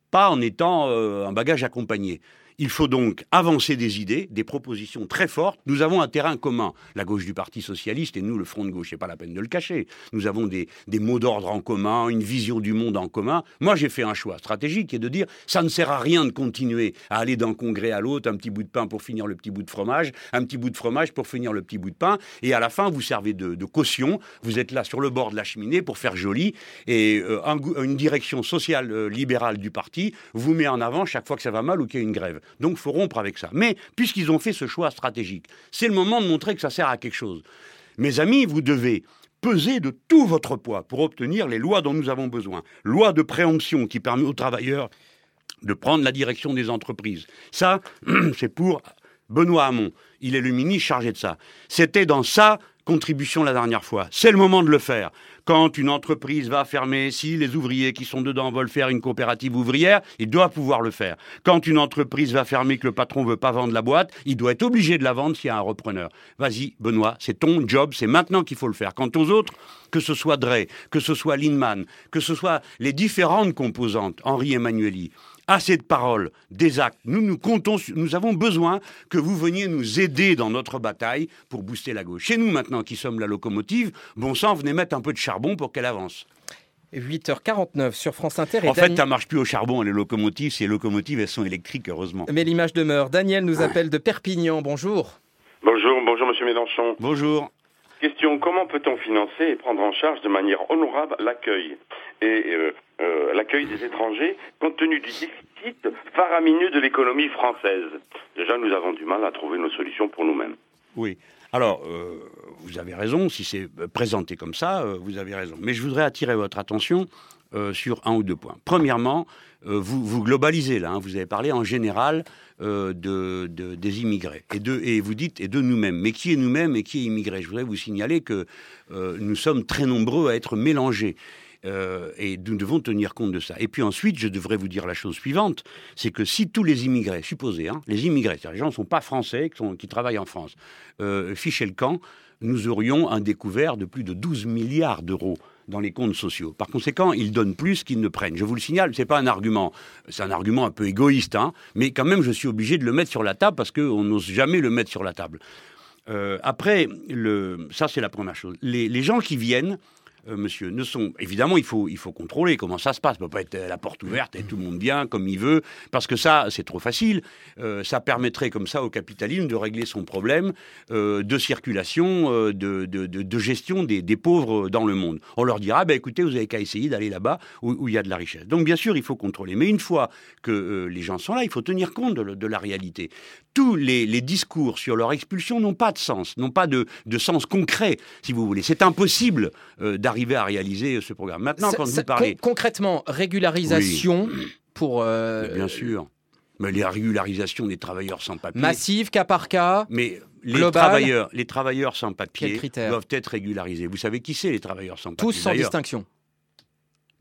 pas en étant un bagage accompagné. Il faut donc avancer des idées, des propositions très fortes. Nous avons un terrain commun, la gauche du Parti socialiste et nous, le Front de gauche. C'est pas la peine de le cacher. Nous avons des, mots d'ordre en commun, une vision du monde en commun. Moi, j'ai fait un choix stratégique qui est de dire ça ne sert à rien de continuer à aller d'un congrès à l'autre, un petit bout de pain pour finir le petit bout de fromage, un petit bout de fromage pour finir le petit bout de pain, et à la fin, vous servez de, caution. Vous êtes là sur le bord de la cheminée pour faire joli, et euh, une direction sociale euh, libérale du parti vous met en avant chaque fois que ça va mal ou qu'il y a une grève. Donc faut rompre avec ça. Mais puisqu'ils ont fait ce choix stratégique, c'est le moment de montrer que ça sert à quelque chose. Mes amis, vous devez peser de tout votre poids pour obtenir les lois dont nous avons besoin. Loi de préemption qui permet aux travailleurs de prendre la direction des entreprises. Ça, c'est pour Benoît Hamon. Il est le ministre chargé de ça. C'était dans sa contribution la dernière fois. C'est le moment de le faire. Quand une entreprise va fermer, si les ouvriers qui sont dedans veulent faire une coopérative ouvrière, il doit pouvoir le faire. Quand une entreprise va fermer, que le patron veut pas vendre la boîte, il doit être obligé de la vendre s'il y a un repreneur. Vas-y, Benoît, c'est ton job, c'est maintenant qu'il faut le faire. Quant aux autres, que ce soit Drey, que ce soit Linman, que ce soit les différentes composantes, Henri Emmanueli, assez de paroles, des actes. Nous, nous comptons, nous avons besoin que vous veniez nous aider dans notre bataille pour booster la gauche. Chez nous, maintenant, qui sommes la locomotive, bon sang, venez mettre un peu de charbon pour qu'elle avance. 8h49 sur France Inter. en fait, ça marche plus au charbon, les locomotives. Ces locomotives, elles sont électriques, heureusement. Mais l'image demeure. Daniel nous appelle de Perpignan. Bonjour. Bonjour, bonjour, monsieur Mélenchon. Bonjour. Question comment peut-on financer et prendre en charge de manière honorable l'accueil? Et euh, euh, l'accueil des étrangers compte tenu du déficit faramineux de l'économie française Déjà, nous avons du mal à trouver nos solutions pour nous-mêmes. Oui. Alors, euh, vous avez raison, si c'est présenté comme ça, vous avez raison. Mais je voudrais attirer votre attention sur un ou deux points. Premièrement, vous, vous globalisez là, hein. vous avez parlé en général euh, de, des immigrés. Et, de, et vous dites, et de nous-mêmes. Mais qui est nous-mêmes et qui est immigré? Je voudrais vous signaler que euh, nous sommes très nombreux à être mélangés. Euh, et nous devons tenir compte de ça. Et puis ensuite, je devrais vous dire la chose suivante, c'est que si tous les immigrés, supposez, hein, les immigrés, c'est-à-dire les gens ne sont pas français, qui, qui travaillent en France, fichaient le camp, nous aurions un découvert de plus de 12 milliards d'euros dans les comptes sociaux. Par conséquent, ils donnent plus qu'ils ne prennent. Je vous le signale, ce n'est pas un argument, c'est un argument un peu égoïste, hein, mais quand même, je suis obligé de le mettre sur la table parce qu'on n'ose jamais le mettre sur la table. Euh, après, ça c'est la première chose. les gens qui viennent, euh, monsieur, ne évidemment il faut il faut contrôler comment ça se passe. Ça peut pas être la porte ouverte et tout le monde vient comme il veut parce que ça c'est trop facile. Euh, ça permettrait comme ça au capitalisme de régler son problème euh, de circulation, de, de, gestion des, des, pauvres dans le monde. On leur dira bah, écoutez vous avez qu'à essayer d'aller là-bas où, il y a de la richesse. Donc bien sûr il faut contrôler, mais une fois que les gens sont là, il faut tenir compte de, la réalité. Tous les, les, discours sur leur expulsion n'ont pas de sens, n'ont pas de, sens concret, si vous voulez. C'est impossible d'arriver arriver à réaliser ce programme. Maintenant, quand vous parlez... concrètement, régularisation pour... Euh, bien sûr. Mais les régularisations des travailleurs sans papier... Massive, cas par cas Mais les travailleurs, les travailleurs sans papier doivent être régularisés. Vous savez qui c'est, les travailleurs sans papier Tous sans distinction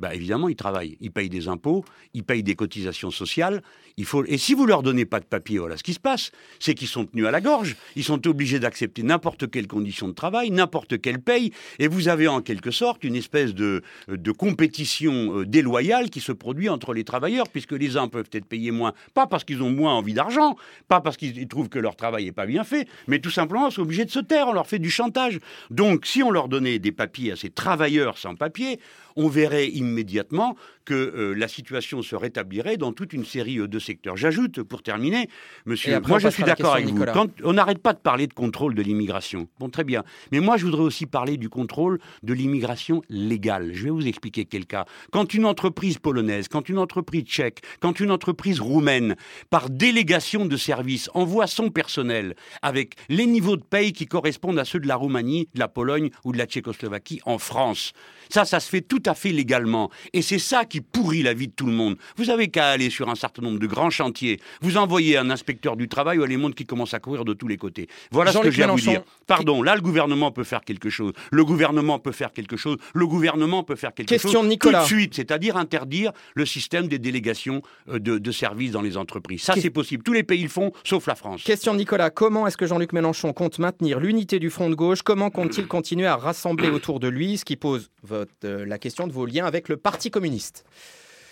bah, évidemment, ils travaillent. Ils payent des impôts, ils payent des cotisations sociales. Il faut... Et si vous leur donnez pas de papier, voilà ce qui se passe. C'est qu'ils sont tenus à la gorge. Ils sont obligés d'accepter n'importe quelle condition de travail, n'importe quelle paye. Et vous avez en quelque sorte une espèce de, de compétition euh, déloyale qui se produit entre les travailleurs, puisque les uns peuvent être payés moins, pas parce qu'ils ont moins envie d'argent, pas parce qu'ils trouvent que leur travail n'est pas bien fait, mais tout simplement, ils sont obligés de se taire. On leur fait du chantage. Donc, si on leur donnait des papiers à ces travailleurs sans papier, on verrait immédiatement que euh, la situation se rétablirait dans toute une série euh, de secteurs. J'ajoute, pour terminer, monsieur, moi je suis d'accord avec vous. Quand on n'arrête pas de parler de contrôle de l'immigration. Bon, très bien. Mais moi, je voudrais aussi parler du contrôle de l'immigration légale. Je vais vous expliquer quel cas. Quand une entreprise polonaise, quand une entreprise tchèque, quand une entreprise roumaine, par délégation de services, envoie son personnel avec les niveaux de paye qui correspondent à ceux de la Roumanie, de la Pologne ou de la Tchécoslovaquie en France, ça, ça se fait tout à fait légalement. Et c'est ça qui pourrit la vie de tout le monde. Vous avez qu'à aller sur un certain nombre de grands chantiers, vous envoyez un inspecteur du travail ou les mondes qui commencent à courir de tous les côtés. Voilà ce que j'ai à vous dire. Pardon, là, le gouvernement peut faire quelque chose. Le gouvernement peut faire quelque chose. Le gouvernement peut faire quelque Question chose. Nicolas. Tout de suite, c'est-à-dire interdire le système des délégations euh, de, services dans les entreprises. Ça, c'est possible. Tous les pays le font, sauf la France. Question de Nicolas. Comment est-ce que Jean-Luc Mélenchon compte maintenir l'unité du front de gauche? Comment compte-t-il continuer à rassembler autour de lui? Ce qui pose euh, la question de vos liens avec le Parti communiste.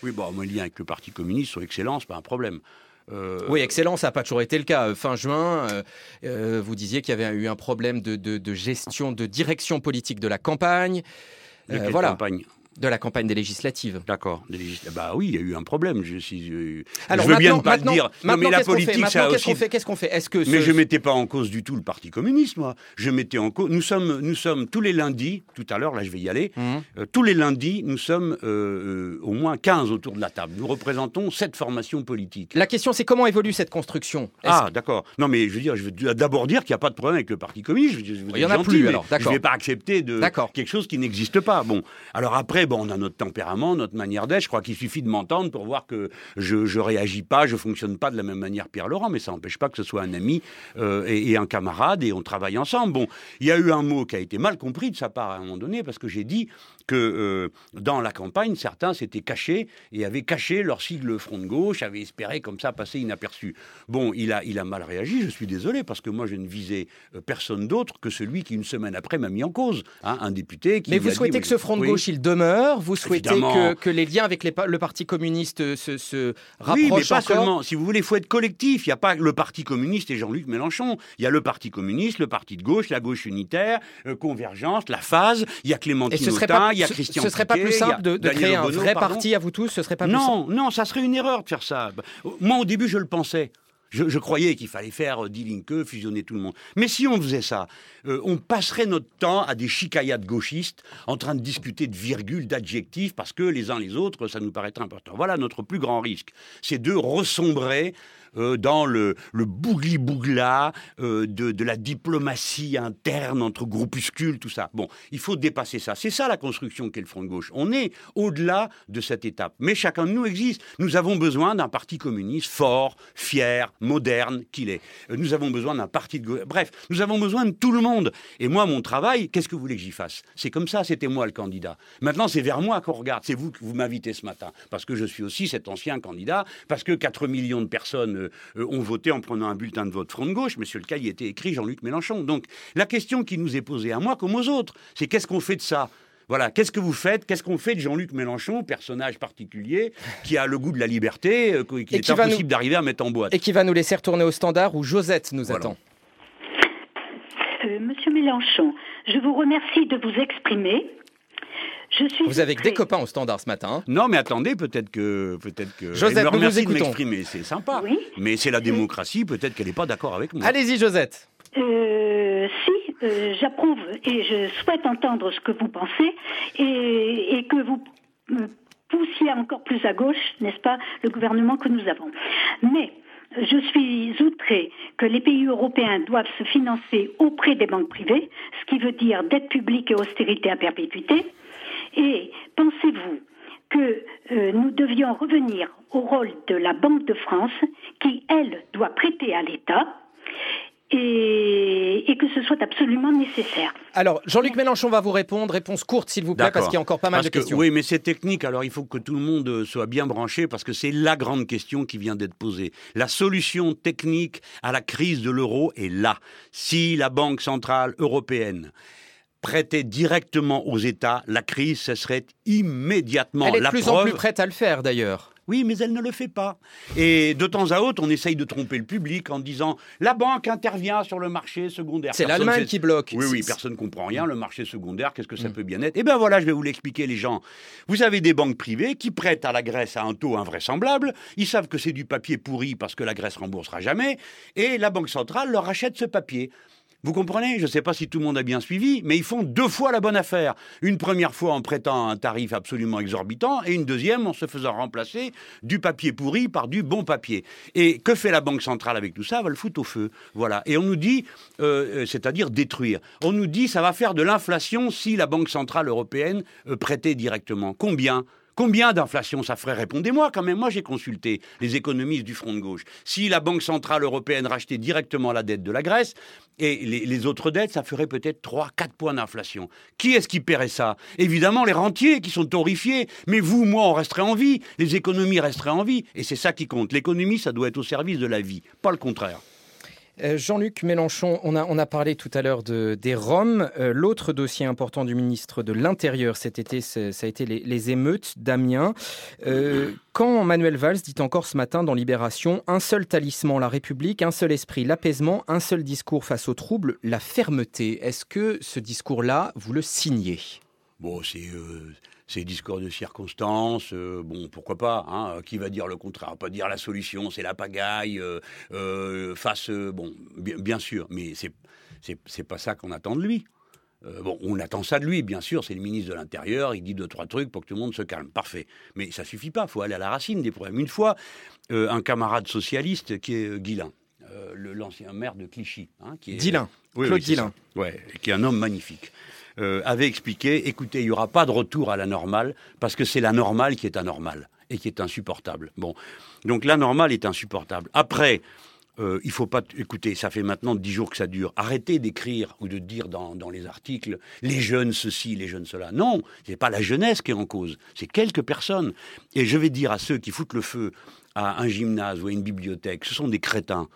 Oui, bon, mes liens avec le Parti communiste sont excellents, c'est pas un problème. Euh, oui, excellent, ça n'a pas toujours été le cas. Fin juin, euh, vous disiez qu'il y avait eu un problème de, gestion, de direction politique de la campagne. voilà. campagne? De la campagne des législatives. D'accord. Bah oui, il y a eu un problème. Je, je, Alors, veux bien ne pas le dire. mais la politique, ça qu'est-ce qu'on fait? Qu'est-ce qu'on fait? Est-ce que Mais je mettais pas en cause du tout le Parti communiste, moi. Je mettais en cause. Nous sommes, nous sommes tous les lundis. Tout à l'heure, là, je vais y aller. Mmh. Euh, tous les lundis, nous sommes euh, euh, au moins 15 autour de la table. Nous représentons cette formation politique. La question, c'est comment évolue cette construction? Ah, d'accord. Non, mais je veux dire, je veux d'abord dire qu'il n'y a pas de problème avec le Parti communiste. Je, il y en a plus. Alors, je ne vais pas accepter de quelque chose qui n'existe pas. Bon. Alors après, on a notre tempérament notre manière d'être. Je crois qu'il suffit de m'entendre pour voir que je ne réagis pas, je fonctionne pas de la même manière Pierre Laurent, mais ça n'empêche pas que ce soit un ami euh, et, un camarade et on travaille ensemble. Bon, il y a eu un mot qui a été mal compris de sa part à un moment donné parce que j'ai dit que euh, dans la campagne, certains s'étaient cachés et avaient caché leur sigle Front de gauche, avaient espéré comme ça passer inaperçu. Bon, il a, il a mal réagi, je suis désolé, parce que moi je ne visais euh, personne d'autre que celui qui, une semaine après, m'a mis en cause. Hein, un député qui. Mais vous souhaitez que ce Front de gauche, il demeure? Vous souhaitez que, que, les liens avec les, le Parti communiste se, se rapprochent Oui, mais pas seulement. Si vous voulez, il faut être collectif. Il n'y a pas le Parti communiste et Jean-Luc Mélenchon. Il y a le Parti communiste, le Parti de gauche, la gauche unitaire, euh, Convergence, la phase. Il y a Clémentine Autain, il y a Christian Ce serait pas plus simple de, créer un vrai parti à vous tous Ce serait pas Non, non, ça serait une erreur de faire ça. Moi, au début, je le pensais. Je, croyais qu'il fallait faire euh, Linke, fusionner tout le monde. Mais si on faisait ça, euh, on passerait notre temps à des de gauchistes en train de discuter de virgules, d'adjectifs, parce que les uns les autres, ça nous paraît important. Voilà notre plus grand risque. C'est de ressombrer euh, dans le, bougli-bougla euh, de, de, la diplomatie interne entre groupuscules, tout ça. Bon, il faut dépasser ça. C'est ça la construction qu'est le Front de gauche. On est au-delà de cette étape. Mais chacun de nous existe. Nous avons besoin d'un parti communiste fort, fier, moderne qu'il est. Euh, nous avons besoin d'un parti de... Bref, nous avons besoin de tout le monde. Et moi, mon travail, qu'est-ce que vous voulez que j'y fasse? C'est comme ça, c'était moi le candidat. Maintenant, c'est vers moi qu'on regarde. C'est vous que vous m'invitez ce matin. Parce que je suis aussi cet ancien candidat, parce que 4 millions de personnes euh, ont voté en prenant un bulletin de vote front de gauche. Monsieur le cas, il était écrit Jean-Luc Mélenchon. Donc la question qui nous est posée à moi comme aux autres, c'est qu'est-ce qu'on fait de ça? Voilà, qu'est-ce que vous faites? Qu'est-ce qu'on fait de Jean-Luc Mélenchon, personnage particulier, qui a le goût de la liberté, euh, qu'il est impossible d'arriver à mettre en boîte? Et qui va nous laisser retourner au standard où Josette nous attend. Euh, monsieur Mélenchon, je vous remercie de vous exprimer. Vous avez des copains au standard ce matin. Hein non, mais attendez, peut-être que. Peut-être que Josette, nous vous écoutons. m'exprimer, c'est sympa. Mais c'est la démocratie, peut-être qu'elle n'est pas d'accord avec moi. Allez-y, Josette. Euh, si, euh, j'approuve et je souhaite entendre ce que vous pensez et, et que vous poussiez encore plus à gauche, n'est-ce pas, le gouvernement que nous avons. Mais je suis outré que les pays européens doivent se financer auprès des banques privées, ce qui veut dire dette publique et austérité à perpétuité. Et pensez-vous que euh, nous devions revenir au rôle de la Banque de France qui, elle, doit prêter à l'État et, et, que ce soit absolument nécessaire? Alors, Jean-Luc Mélenchon va vous répondre. Réponse courte, s'il vous plaît, parce qu'il y a encore pas mal parce de que, questions. Oui, mais c'est technique, alors il faut que tout le monde soit bien branché, parce que c'est la grande question qui vient d'être posée. La solution technique à la crise de l'euro est là. Si la Banque Centrale Européenne prêtait directement aux États, la crise cesserait immédiatement. Elle est de la plus preuve... en plus prête à le faire, d'ailleurs. Oui, mais elle ne le fait pas. Et de temps à autre, on essaye de tromper le public en disant la banque intervient sur le marché secondaire. C'est l'Allemagne qui bloque. Oui, oui, personne ne comprend rien. Le marché secondaire, qu'est-ce que ça mm. peut bien être? Eh bien voilà, je vais vous l'expliquer, les gens. Vous avez des banques privées qui prêtent à la Grèce à un taux invraisemblable. Ils savent que c'est du papier pourri parce que la Grèce remboursera jamais. Et la Banque centrale leur achète ce papier. Vous comprenez? Je ne sais pas si tout le monde a bien suivi, mais ils font deux fois la bonne affaire. Une première fois en prêtant un tarif absolument exorbitant et une deuxième en se faisant remplacer du papier pourri par du bon papier. Et que fait la Banque centrale avec tout ça? Elle va le foutre au feu. Voilà. Et on nous dit, euh, c'est-à-dire détruire. On nous dit ça va faire de l'inflation si la Banque centrale européenne euh, prêtait directement. Combien? Combien d'inflation ça ferait Répondez-moi quand même. Moi, j'ai consulté les économistes du Front de gauche. Si la Banque Centrale Européenne rachetait directement la dette de la Grèce et les, autres dettes, ça ferait peut-être 3-4 points d'inflation. Qui est-ce qui paierait ça? Évidemment, les rentiers qui sont horrifiés. Mais vous, moi, on resterait en vie. Les économies resteraient en vie. Et c'est ça qui compte. L'économie, ça doit être au service de la vie, pas le contraire. Euh, Jean-Luc Mélenchon, on a, parlé tout à l'heure de, des Roms. Euh, l'autre dossier important du ministre de l'Intérieur cet été, ça a été les, émeutes d'Amiens. Euh, quand Manuel Valls dit encore ce matin dans Libération, un seul talisman, la République, un seul esprit, l'apaisement, un seul discours face aux troubles, la fermeté. Est-ce que ce discours-là, vous le signez? Bon, c'est ces discours de circonstance, euh, bon, pourquoi pas hein, Qui va dire le contraire Pas dire la solution, c'est la pagaille euh, euh, face, bon, bien, sûr, mais c'est c'est pas ça qu'on attend de lui. bon, on attend ça de lui, bien sûr, c'est le ministre de l'Intérieur, il dit deux, trois trucs pour que tout le monde se calme. Parfait. Mais ça suffit pas, il faut aller à la racine des problèmes. Une fois, un camarade socialiste qui est Guillain, l'ancien maire de Clichy. Hein, qui est, Claude oui, Ouais, qui est un homme magnifique. Euh, avait expliqué, écoutez, il n'y aura pas de retour à la normale, parce que c'est la normale qui est anormale et qui est insupportable. Bon, donc la normale est insupportable. Après, euh, il faut pas. Écoutez, ça fait maintenant dix jours que ça dure. Arrêtez d'écrire ou de dire dans, dans, les articles les jeunes ceci, les jeunes cela. Non, c'est pas la jeunesse qui est en cause. C'est quelques personnes. Et je vais dire à ceux qui foutent le feu à un gymnase ou à une bibliothèque, ce sont des crétins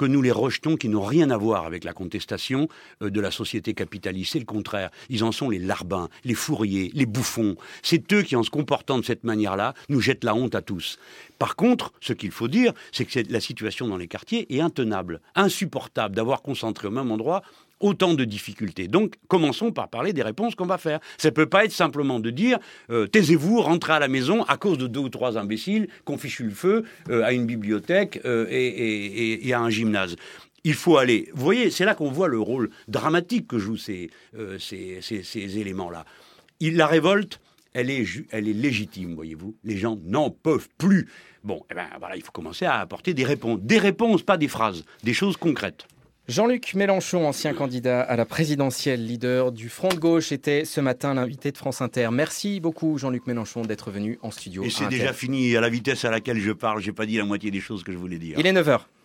que nous les rejetons, qui n'ont rien à voir avec la contestation euh, de la société capitaliste. C'est le contraire. Ils en sont les larbins, les fourriers, les bouffons. C'est eux qui, en se comportant de cette manière-là, nous jettent la honte à tous. Par contre, ce qu'il faut dire, c'est que la situation dans les quartiers est intenable, insupportable d'avoir concentré au même endroit autant de difficultés. Donc, commençons par parler des réponses qu'on va faire. Ça ne peut pas être simplement de dire euh, taisez-vous, rentrez à la maison à cause de deux ou trois imbéciles qu'on fichu le feu euh, à une bibliothèque euh, et, à un gymnase. Il faut aller. Vous voyez, c'est là qu'on voit le rôle dramatique que jouent ces, ces, éléments-là. La révolte, elle est, elle est légitime, voyez-vous. Les gens n'en peuvent plus. Bon, eh ben, voilà, il faut commencer à apporter des réponses. Des réponses, pas des phrases, des choses concrètes. Jean-Luc Mélenchon, ancien candidat à la présidentielle, leader du Front de gauche, était ce matin l'invité de France Inter. Merci beaucoup Jean-Luc Mélenchon d'être venu en studio. Et c'est déjà fini à la vitesse à laquelle je parle. J'ai pas dit la moitié des choses que je voulais dire. Il est 9h.